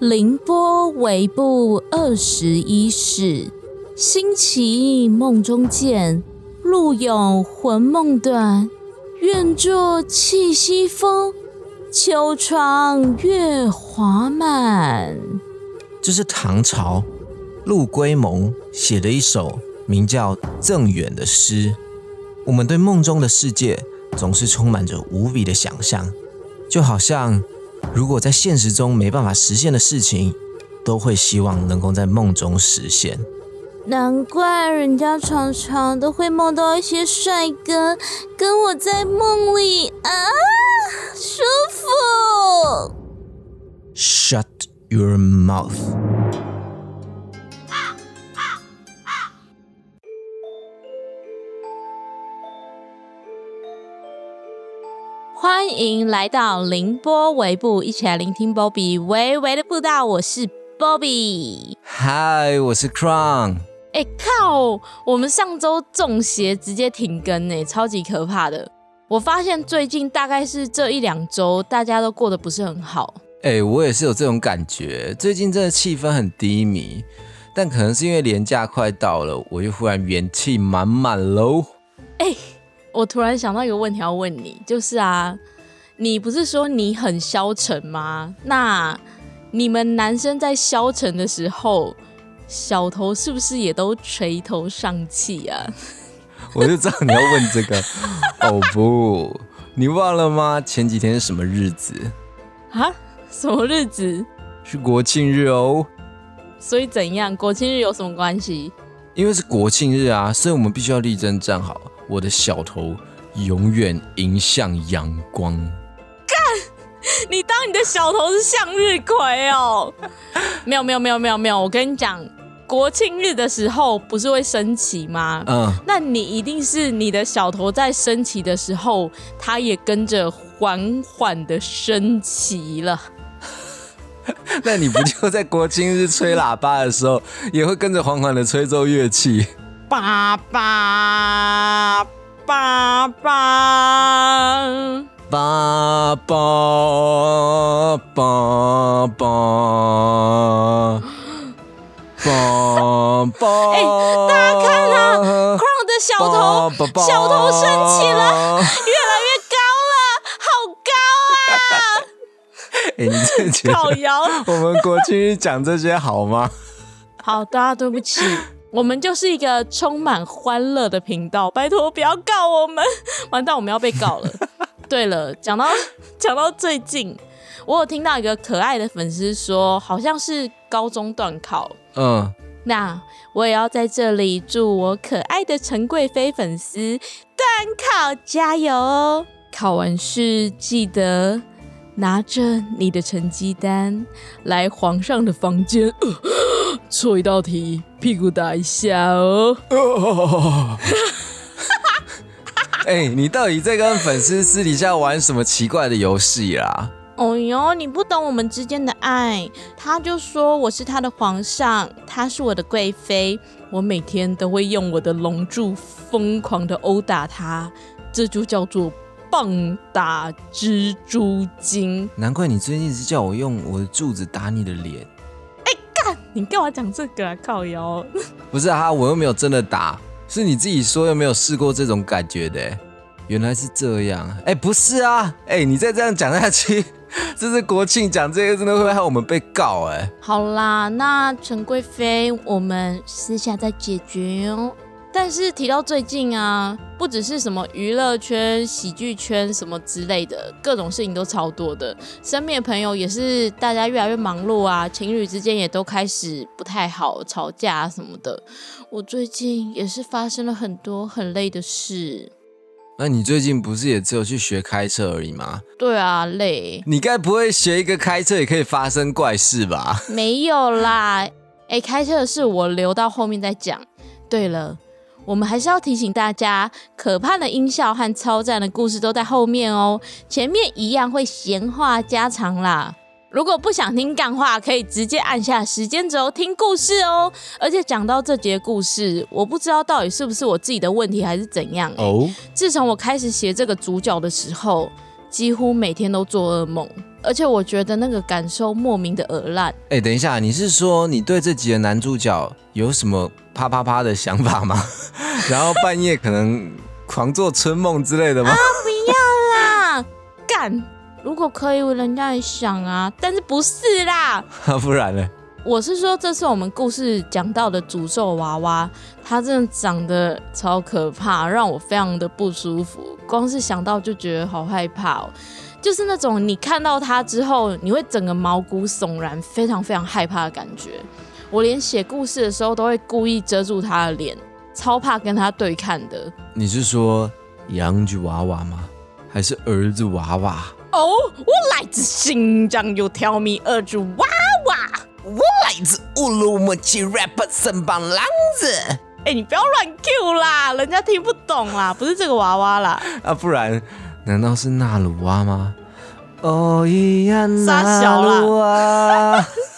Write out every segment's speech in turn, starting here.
凌波微步二十一世，星奇梦中见，路有魂梦断。愿作气息风，秋窗月华满。这是唐朝陆龟蒙写的一首名叫《赠远》的诗。我们对梦中的世界总是充满着无比的想象，就好像如果在现实中没办法实现的事情，都会希望能够在梦中实现。难怪人家常常都会梦到一些帅哥跟我在梦里啊，舒服。Shut your mouth。欢迎来到凌波微步，一起来聆听 Bobby 微微的步道。我是 Bobby。嗨，我是 Crown。哎靠！我们上周中邪直接停更呢，超级可怕的。我发现最近大概是这一两周，大家都过得不是很好。哎，我也是有这种感觉，最近真的气氛很低迷。但可能是因为年假快到了，我就忽然元气满满喽。哎，我突然想到一个问题要问你，就是啊，你不是说你很消沉吗？那你们男生在消沉的时候？小头是不是也都垂头丧气啊？我就知道你要问这个。哦不，你忘了吗？前几天是什么日子？啊？什么日子？是国庆日哦。所以怎样？国庆日有什么关系？因为是国庆日啊，所以我们必须要力争站好。我的小头永远迎向阳光。干！你当你的小头是向日葵哦？没有没有没有没有没有，我跟你讲。国庆日的时候不是会升旗吗？嗯，那你一定是你的小头在升旗的时候，它也跟着缓缓的升旗了。那你不就在国庆日吹喇叭的时候，也会跟着缓缓的吹奏乐器？爸爸，爸爸，爸爸，爸爸，爸爸。哎，大家看啊，Crown 的小头，小头升起了，越来越高了，好高啊！哎，你这觉我们国庆讲这些好吗？好的，对不起。我们就是一个充满欢乐的频道，拜托不要告我们，完蛋，我们要被告了。对了，讲到讲到最近，我有听到一个可爱的粉丝说，好像是高中段考，嗯。那我也要在这里祝我可爱的陈贵妃粉丝段考加油哦！考完试记得拿着你的成绩单来皇上的房间，错一道题屁股打一下哦。哎，你到底在跟粉丝私底下玩什么奇怪的游戏啦？哦哟，你不懂我们之间的爱。他就说我是他的皇上，他是我的贵妃，我每天都会用我的龙柱疯狂的殴打他，这就叫做棒打蜘蛛精。难怪你最近一直叫我用我的柱子打你的脸。你干嘛讲这个啊？靠腰。不是啊，我又没有真的打，是你自己说又没有试过这种感觉的。原来是这样。哎，不是啊，哎，你再这样讲下去。这是国庆讲这个，真的会害我们被告哎。好啦，那陈贵妃，我们私下再解决哦。但是提到最近啊，不只是什么娱乐圈、喜剧圈什么之类的，各种事情都超多的。身边的朋友也是，大家越来越忙碌啊，情侣之间也都开始不太好，吵架什么的。我最近也是发生了很多很累的事。那你最近不是也只有去学开车而已吗？对啊，累。你该不会学一个开车也可以发生怪事吧？没有啦，哎，开车的事我留到后面再讲。对了，我们还是要提醒大家，可怕的音效和超赞的故事都在后面哦，前面一样会闲话家常啦。如果不想听干话，可以直接按下时间轴听故事哦。而且讲到这节故事，我不知道到底是不是我自己的问题还是怎样。哦，自从我开始写这个主角的时候，几乎每天都做噩梦。而且我觉得那个感受莫名的耳烂。哎，等一下，你是说你对这集的男主角有什么啪啪啪的想法吗？然后半夜可能狂做春梦之类的吗？不要啦，干！如果可以，人家也想啊，但是不是啦？不然呢？我是说，这是我们故事讲到的诅咒娃娃，它真的长得超可怕，让我非常的不舒服。光是想到就觉得好害怕哦。就是那种你看到它之后，你会整个毛骨悚然，非常非常害怕的感觉。我连写故事的时候都会故意遮住他的脸，超怕跟他对看的。你是说洋具娃娃吗？还是儿子娃娃？哦，我来自新疆有条米儿子娃娃，我来自乌鲁木齐 rap 森邦狼子。哎，你不要乱 Q 啦，人家听不懂啦，不是这个娃娃啦。啊，不然。难道是纳鲁娃吗？哦咿呀纳鲁哇，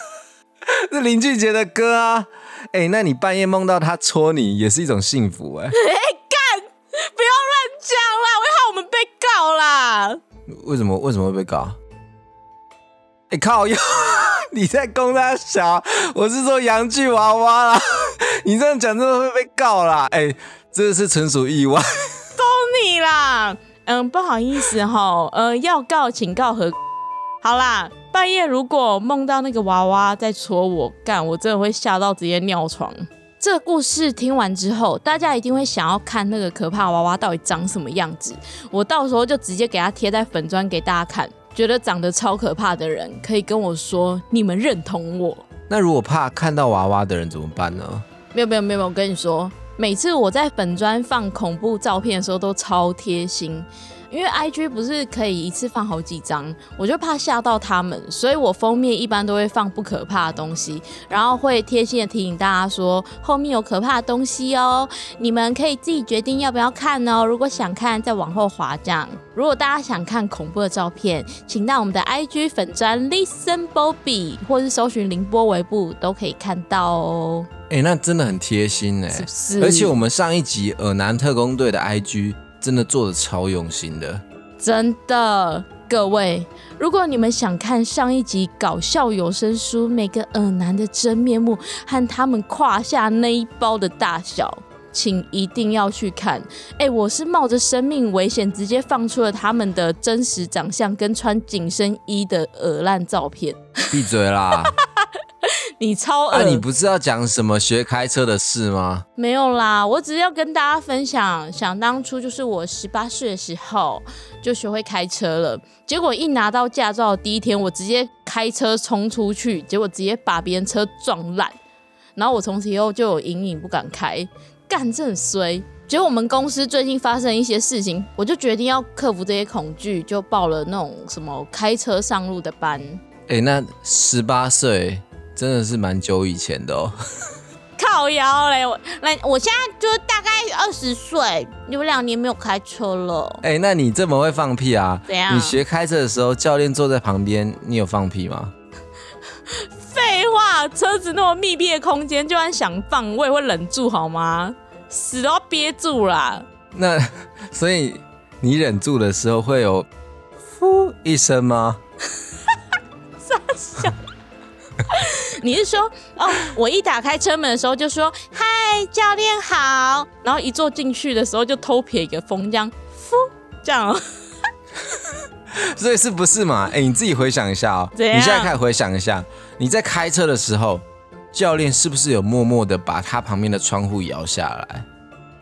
是林俊杰的歌啊！哎，那你半夜梦到他戳你，也是一种幸福哎！哎，干！不要乱讲啦，会害我们被告啦！为什么？为什么会被告？哎靠！又 你在攻他小？我是说洋剧娃娃啦！你这样讲真的会被告啦！哎，这是纯属意外。攻你啦！嗯，不好意思哈，呃，要告请告和。好啦，半夜如果梦到那个娃娃在戳我，干，我真的会吓到直接尿床。这个故事听完之后，大家一定会想要看那个可怕娃娃到底长什么样子。我到时候就直接给它贴在粉砖给大家看。觉得长得超可怕的人，可以跟我说你们认同我。那如果怕看到娃娃的人怎么办呢？没有没有没有，我跟你说。每次我在粉砖放恐怖照片的时候都超贴心，因为 IG 不是可以一次放好几张，我就怕吓到他们，所以我封面一般都会放不可怕的东西，然后会贴心的提醒大家说后面有可怕的东西哦，你们可以自己决定要不要看哦。如果想看，再往后滑这样。如果大家想看恐怖的照片，请到我们的 IG 粉砖 Listen Bobby，或是搜寻凌波微步都可以看到哦。哎，那真的很贴心哎，而且我们上一集尔南特工队的 IG 真的做的超用心的，真的。各位，如果你们想看上一集搞笑有声书每个耳男的真面目和他们胯下那一包的大小。请一定要去看！哎，我是冒着生命危险直接放出了他们的真实长相跟穿紧身衣的耳烂照片。闭嘴啦！你超恶！那你不是要讲什么学开车的事吗？没有啦，我只是要跟大家分享，想当初就是我十八岁的时候就学会开车了。结果一拿到驾照第一天，我直接开车冲出去，结果直接把别人车撞烂。然后我从此以后就有阴影，不敢开。干这很衰，结果我们公司最近发生一些事情，我就决定要克服这些恐惧，就报了那种什么开车上路的班。哎，那十八岁真的是蛮久以前的哦。靠腰嘞，我那，我现在就大概二十岁，有两年没有开车了。哎，那你这么会放屁啊？怎样？你学开车的时候，教练坐在旁边，你有放屁吗？废话，车子那么密闭的空间，就算想放，我也会忍住好吗？死都要憋住啦。那 所以你忍住的时候会有呼一声吗？傻笑。你是说哦，我一打开车门的时候就说嗨，教练好，然后一坐进去的时候就偷瞥一个风，这样呼这样。所以是不是嘛？哎，你自己回想一下哦。你现在开始回想一下，你在开车的时候，教练是不是有默默的把他旁边的窗户摇下来？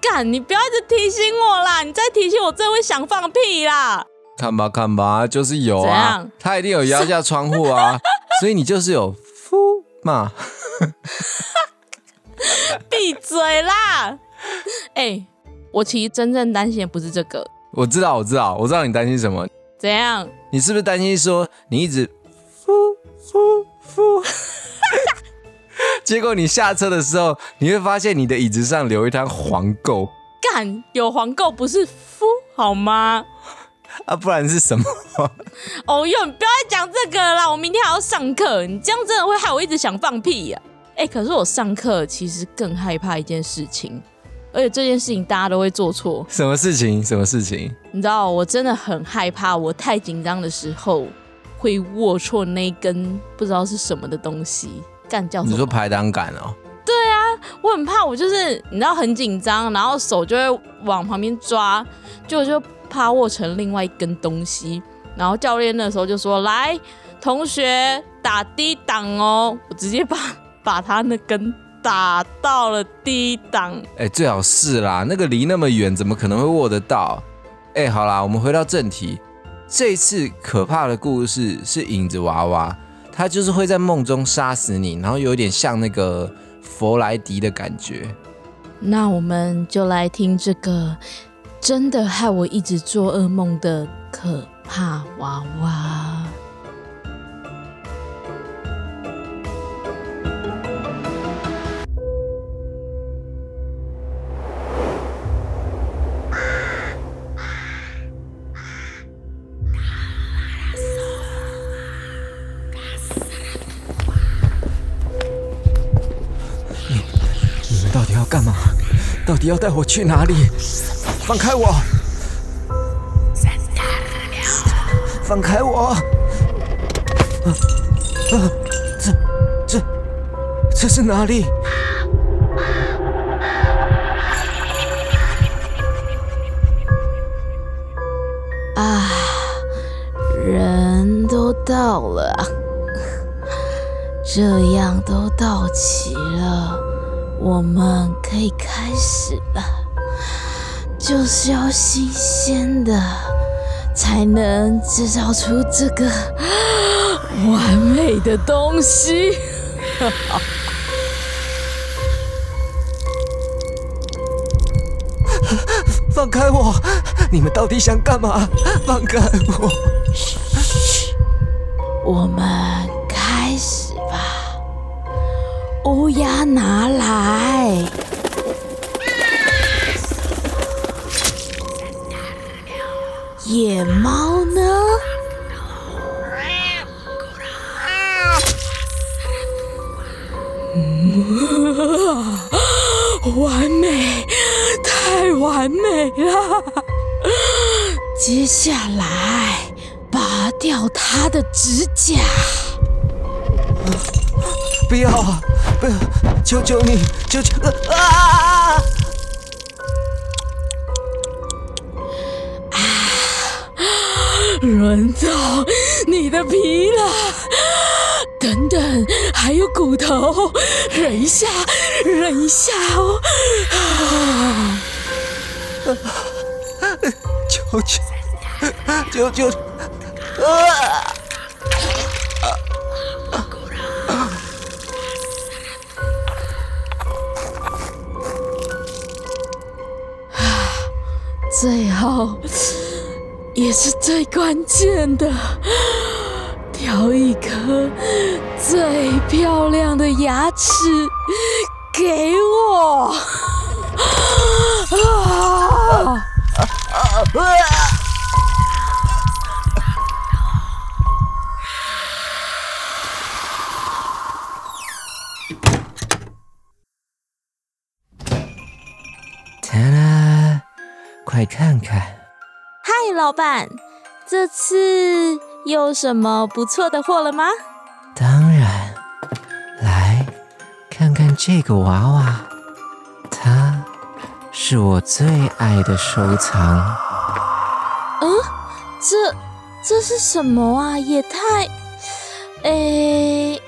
干，你不要一直提醒我啦！你再提醒我，真的会想放屁啦！看吧看吧，就是有啊，他一定有摇下窗户啊，所以你就是有呼嘛。闭嘴啦！哎，我其实真正担心的不是这个。我知道，我知道，我知道你担心什么。怎样？你是不是担心说你一直呼 呼呼，结果你下车的时候，你会发现你的椅子上留一滩黄垢。干，有黄垢不是呼好吗？啊，不然是什么？哦哟，你不要再讲这个啦！我明天还要上课，你这样真的会害我一直想放屁呀！哎，可是我上课其实更害怕一件事情。而且这件事情大家都会做错。什么事情？什么事情？你知道，我真的很害怕，我太紧张的时候，会握错那根不知道是什么的东西，干叫什么？你说排挡杆哦？对啊我很怕，我就是你知道很紧张，然后手就会往旁边抓，就就怕握成另外一根东西。然后教练那时候就说：“来，同学打低档哦。”我直接把把他那根打到了低档。哎，最好是啦，那个离那么远，怎么可能会握得到？哎，好啦，我们回到正题。这次可怕的故事是影子娃娃，他就是会在梦中杀死你，然后有点像那个。佛莱迪的感觉，那我们就来听这个真的害我一直做噩梦的可怕娃娃。到底要带我去哪里？放开我！放开我！啊啊！这这这是哪里？啊！人都到了，这样都到齐了。我们可以开始了，就是要新鲜的，才能制造出这个 完美的东西。放开我！你们到底想干嘛？放开我！我们开始吧。乌鸦拿来，野猫呢？完美，太完美了！接下来，拔掉它的指甲。不要啊！不要！求求你！求求！啊！轮到你的皮了！等等，还有骨头，忍一下，忍一下哦！啊！求求！求求！啊！最后，也是最关键的，挑一颗最漂亮的牙齿给老板，这次有什么不错的货了吗？当然，来看看这个娃娃，它是我最爱的收藏。嗯，这这是什么啊？也太……诶，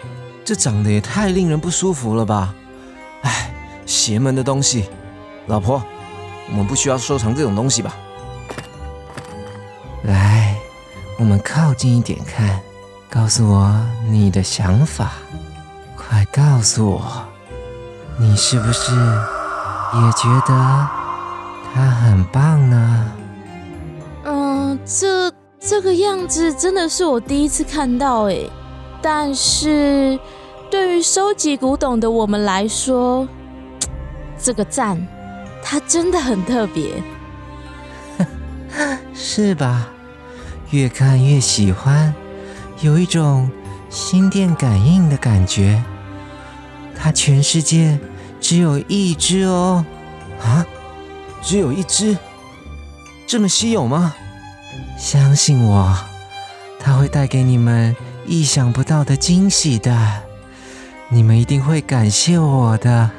这长得也太令人不舒服了吧！哎，邪门的东西，老婆。我们不需要收藏这种东西吧？我们靠近一点看，告诉我你的想法。快告诉我，你是不是也觉得他很棒呢？嗯，这这个样子真的是我第一次看到诶。但是对于收集古董的我们来说，这个赞。它真的很特别，是吧？越看越喜欢，有一种心电感应的感觉。它全世界只有一只哦，啊，只有一只，这么稀有吗？相信我，它会带给你们意想不到的惊喜的，你们一定会感谢我的。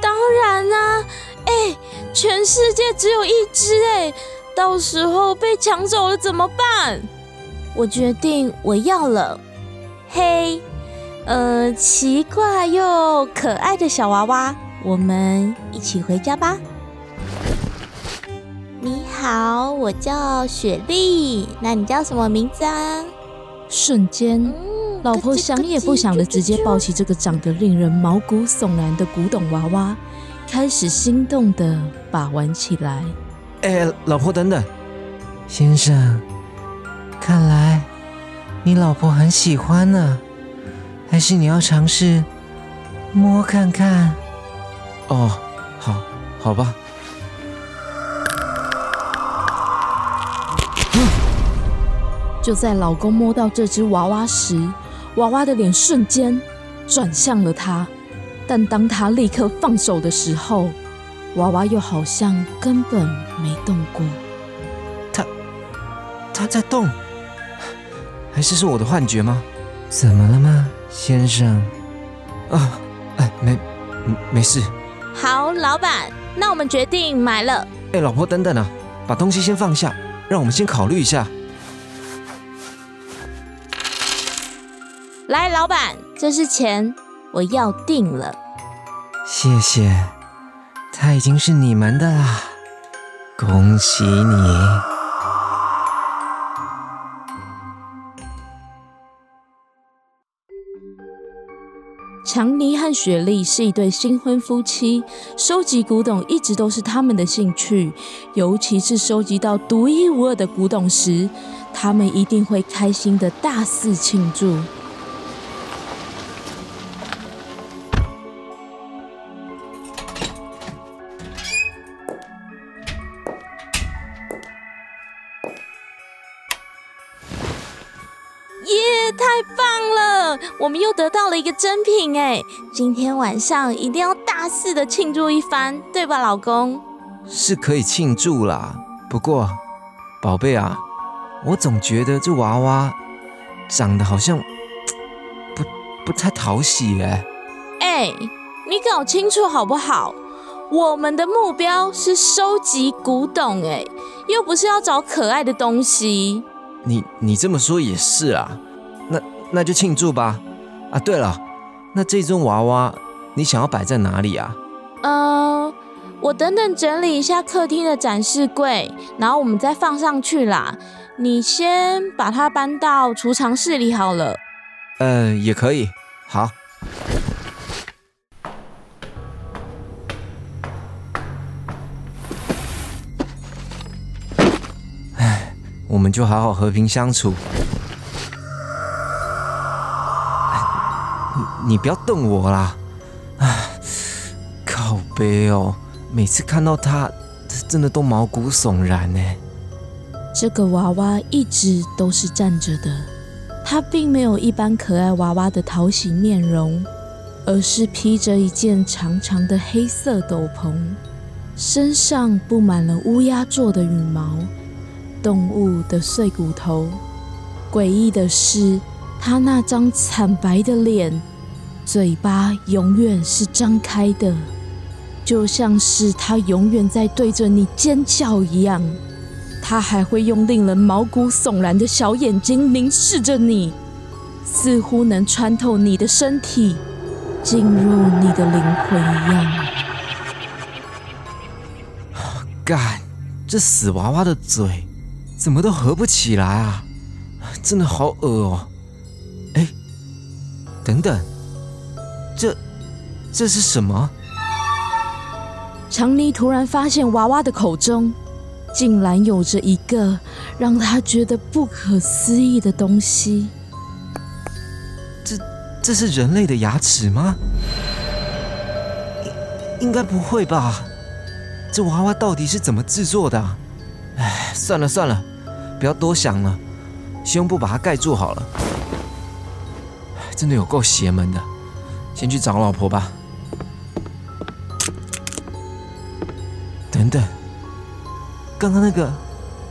当然啦、哎、全世界只有一只哎、到时候被抢走了怎么办？我决定我要了。嘿，呃，奇怪又可爱的小娃娃，我们一起回家吧。你好，我叫雪莉，那你叫什么名字啊？瞬间，嗯老婆想也不想的直接抱起这个长得令人毛骨悚然的古董娃娃，开始心动的把玩起来。哎，老婆等等，先生，看来你老婆很喜欢呢，还是你要尝试摸看看？哦，好，好吧。就在老公摸到这只娃娃时，娃娃的脸瞬间转向了他。但当他立刻放手的时候，娃娃又好像根本没动过。他，他在动，还是是我的幻觉吗？怎么了吗，先生？啊，哎，没，嗯没事。好，老板，那我们决定买了。哎，老婆，等等啊，把东西先放下，让我们先考虑一下。来，老板，这是钱，我要定了。谢谢，它已经是你们的啦，恭喜你。强尼和雪莉是一对新婚夫妻，收集古董一直都是他们的兴趣，尤其是收集到独一无二的古董时，他们一定会开心的大肆庆祝。了！我们又得到了一个真品哎！今天晚上一定要大肆的庆祝一番，对吧，老公？是可以庆祝啦，不过，宝贝啊，我总觉得这娃娃长得好像 不不太讨喜哎。哎，你搞清楚好不好？我们的目标是收集古董哎，又不是要找可爱的东西。你你这么说也是啊，那那就庆祝吧。啊，对了，那这尊娃娃你想要摆在哪里啊？呃，我等等整理一下客厅的展示柜，然后我们再放上去啦。你先把它搬到储藏室里好了。呃，也可以。好。唉，我们就好好和平相处。你不要瞪我啦！唉，靠背哦，每次看到他，真的都毛骨悚然呢。这个娃娃一直都是站着的，它并没有一般可爱娃娃的讨喜面容，而是披着一件长长的黑色斗篷，身上布满了乌鸦做的羽毛、动物的碎骨头。诡异的是，它那张惨白的脸，嘴巴永远是张开的，就像是它永远在对着你尖叫一样。它还会用令人毛骨悚然的小眼睛凝视着你，似乎能穿透你的身体，进入你的灵魂一样。干，这死娃娃的嘴怎么都合不起来啊！真的好恶哦。哎，等等，这这是什么？强尼突然发现娃娃的口中竟然有着一个让他觉得不可思议的东西。这这是人类的牙齿吗？应应该不会吧？这娃娃到底是怎么制作的啊？哎，算了算了，不要多想了，先用布把它盖住好了。哎真的有够邪门的，先去找老婆吧。等等，刚刚那个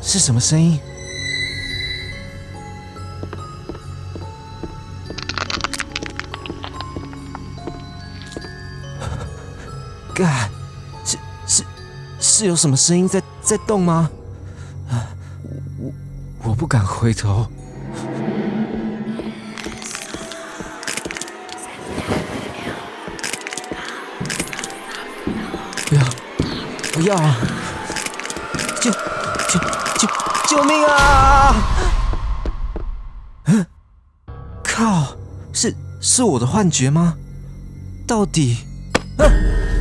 是什么声音？干，是是是有什么声音在在动吗？啊，我我不敢回头。不要啊！救救救救命啊！嗯，靠，是是我的幻觉吗？到底？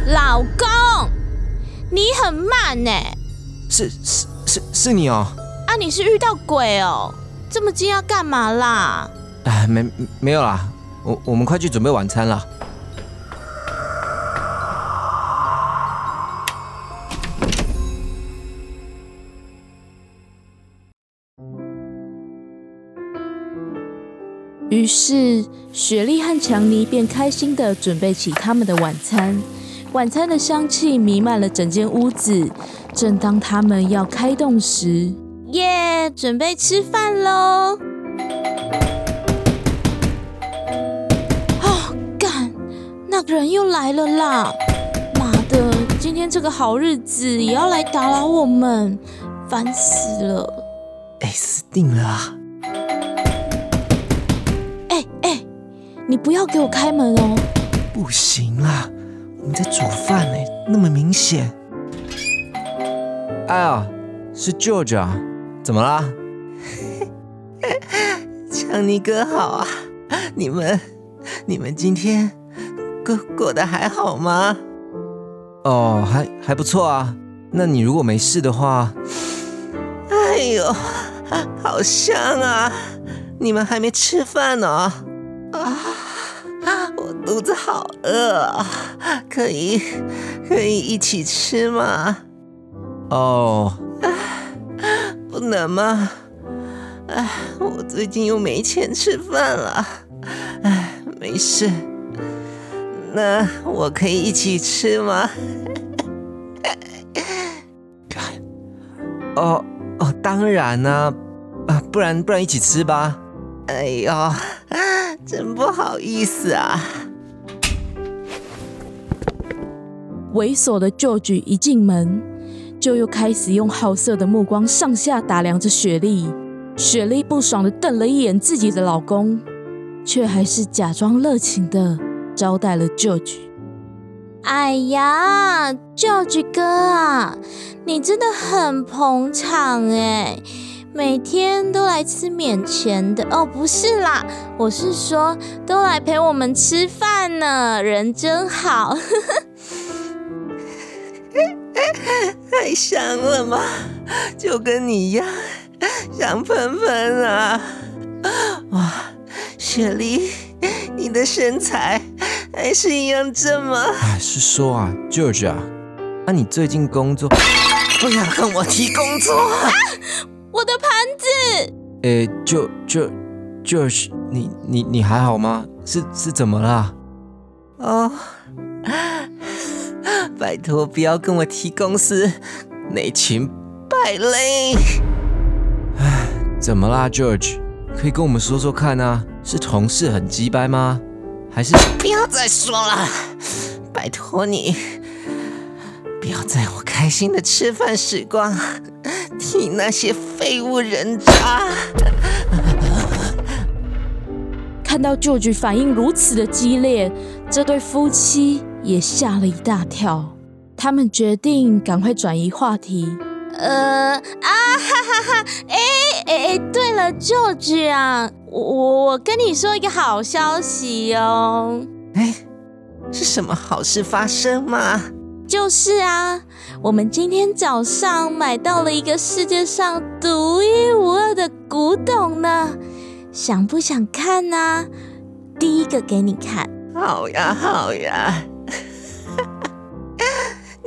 老公，你很慢呢。是是是是你哦。啊，你是遇到鬼哦？这么近要干嘛啦？哎，没没有啦，我我们快去准备晚餐了。于是，雪莉和强尼便开心地准备起他们的晚餐。晚餐的香气弥漫了整间屋子。正当他们要开动时，耶，准备吃饭喽！啊，干，那个人又来了啦！妈的，今天这个好日子也要来打扰我们，烦死了！哎，死定了啊！你不要给我开门哦！不行啦，我们在煮饭呢，那么明显。哎呀，是 George 啊，怎么啦？强尼哥好啊，你们你们今天过过得还好吗？哦，还还不错啊。那你如果没事的话，哎呦，好香啊！你们还没吃饭呢？肚子好饿，可以可以一起吃吗？哦，不能吗？哎，我最近又没钱吃饭了。哎，没事，那我可以一起吃吗？哦哦，当然呢，啊，不然不然一起吃吧。哎呦。真不好意思啊！猥琐的旧举一进门，就又开始用好色的目光上下打量着雪莉。雪莉不爽的瞪了一眼自己的老公，却还是假装热情的招待了旧举。哎呀，旧举哥啊，你真的很捧场哎！每天都来吃免钱的哦，不是啦，我是说都来陪我们吃饭呢，人真好。呵呵 太香了吗？就跟你一样香喷喷啊！哇，雪莉，你的身材还是一样正吗？哎，是说啊，George 啊，那你最近工作不要跟我提工作。我的盘子，诶，就就就是你你你还好吗？是是怎么了？哦，拜托不要跟我提公司内情败类。唉，怎么啦，George？可以跟我们说说看啊？是同事很鸡掰吗？还是不要再说了，拜托你，不要在我开心的吃饭时光。替那些废物人渣！看到 George 反应如此的激烈，这对夫妻也吓了一大跳。他们决定赶快转移话题。呃啊哈哈哈！哎哎哎，对了，舅舅啊，我我跟你说一个好消息哦。哎，是什么好事发生吗？就是啊，我们今天早上买到了一个世界上独一无二的古董呢，想不想看呢？第一个给你看。好呀，好呀，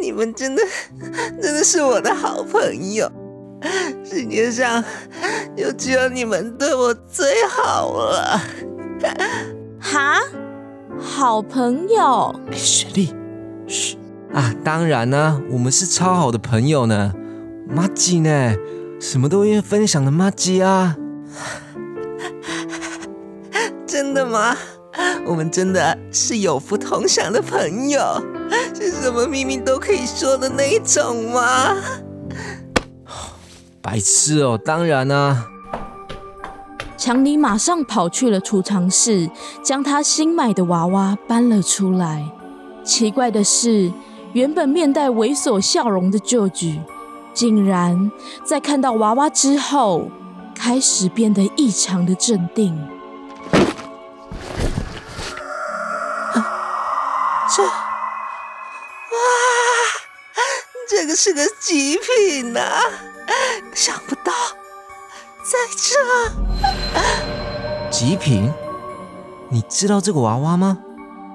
你们真的 真的是我的好朋友，世界上就只有你们对我最好了。哈，好朋友，雪莉，嘘。啊，当然呢，我们是超好的朋友呢，妈吉呢，什么都愿意分享的妈吉啊，真的吗？我们真的是有福同享的朋友，是什么秘密都可以说的那一种吗？白痴哦，当然啊。强尼马上跑去了储藏室，将他新买的娃娃搬了出来。奇怪的是，原本面带猥琐笑容的舅舅，竟然在看到娃娃之后，开始变得异常的镇定。这，哇，这个是个极品呐！想不到，在这，极品？你知道这个娃娃吗？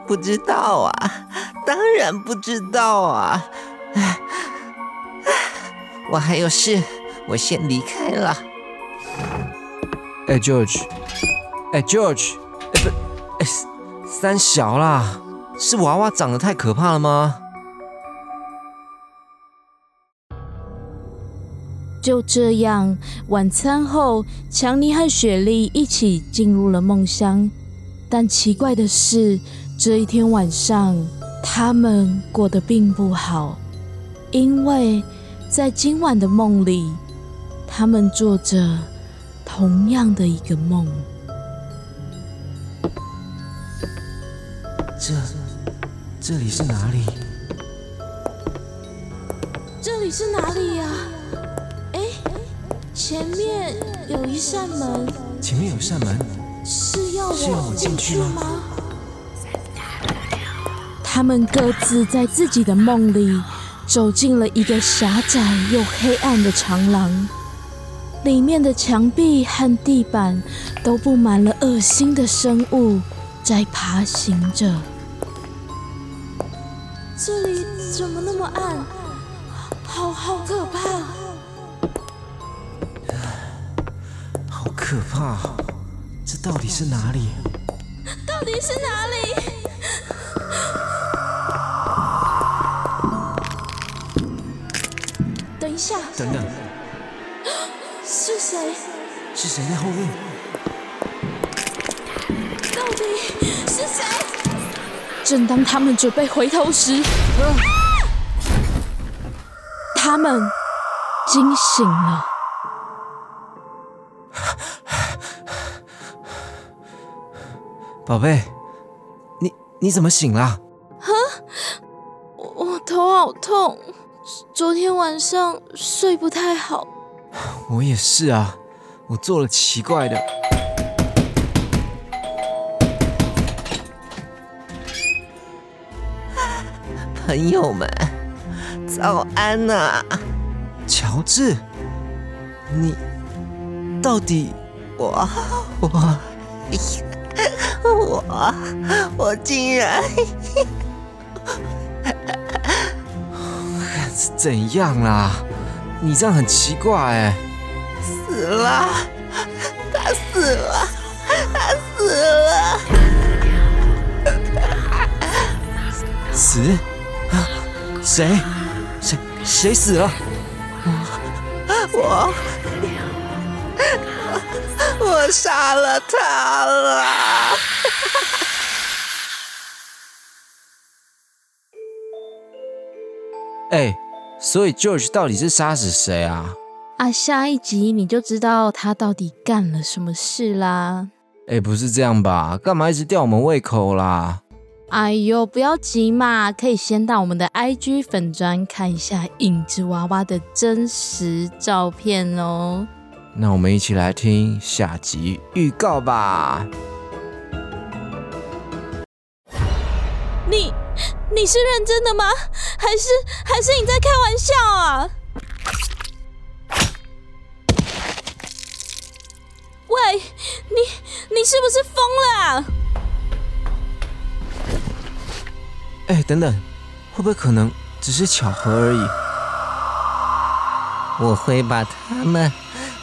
不知道啊，当然不知道啊！我还有事，我先离开了。哎，George，哎，George，哎不，哎，三小啦，是娃娃长得太可怕了吗？就这样，晚餐后，强尼和雪莉一起进入了梦乡。但奇怪的是，这一天晚上，他们过得并不好，因为在今晚的梦里，他们做着同样的一个梦。这，这里是哪里？这里是哪里呀？哎前面有一扇门，前面有一扇门，是要我进去吗？他们各自在自己的梦里走进了一个狭窄又黑暗的长廊，里面的墙壁和地板都布满了恶心的生物在爬行着。怎么那么暗？好好可怕！好可怕！这到底是哪里？到底是哪里？等一下！等等！是谁？是谁在后面？到底是谁？正当他们准备回头时，他们惊醒了。宝贝，你你怎么醒了？啊，我头好痛，昨天晚上睡不太好。我也是啊，我做了奇怪的。朋友们，早安呐！乔治，你到底我我。我 我竟然是 怎样啦？你这样很奇怪哎！死了，他死了，他死了！死？谁？谁？谁死了？我。我杀了他了！哎，所以 George 到底是杀死谁啊？啊，下一集你就知道他到底干了什么事啦！哎，不是这样吧？干嘛一直吊我们胃口啦？哎呦，不要急嘛，可以先到我们的 IG 粉砖看一下影子娃娃的真实照片哦。那我们一起来听下集预告吧。你你是认真的吗？还是还是你在开玩笑啊？喂，你你是不是疯了？哎，等等，会不会可能只是巧合而已？我会把他们。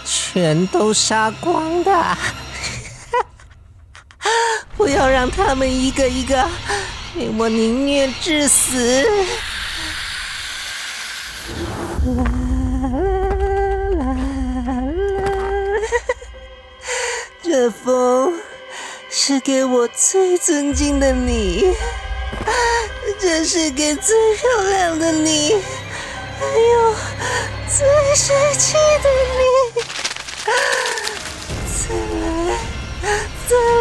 全都杀光的，不要让他们一个一个被我宁愿致死。啦啦啦，这风是给我最尊敬的你，啊这是给最漂亮的你还有最帅气的你啊再来再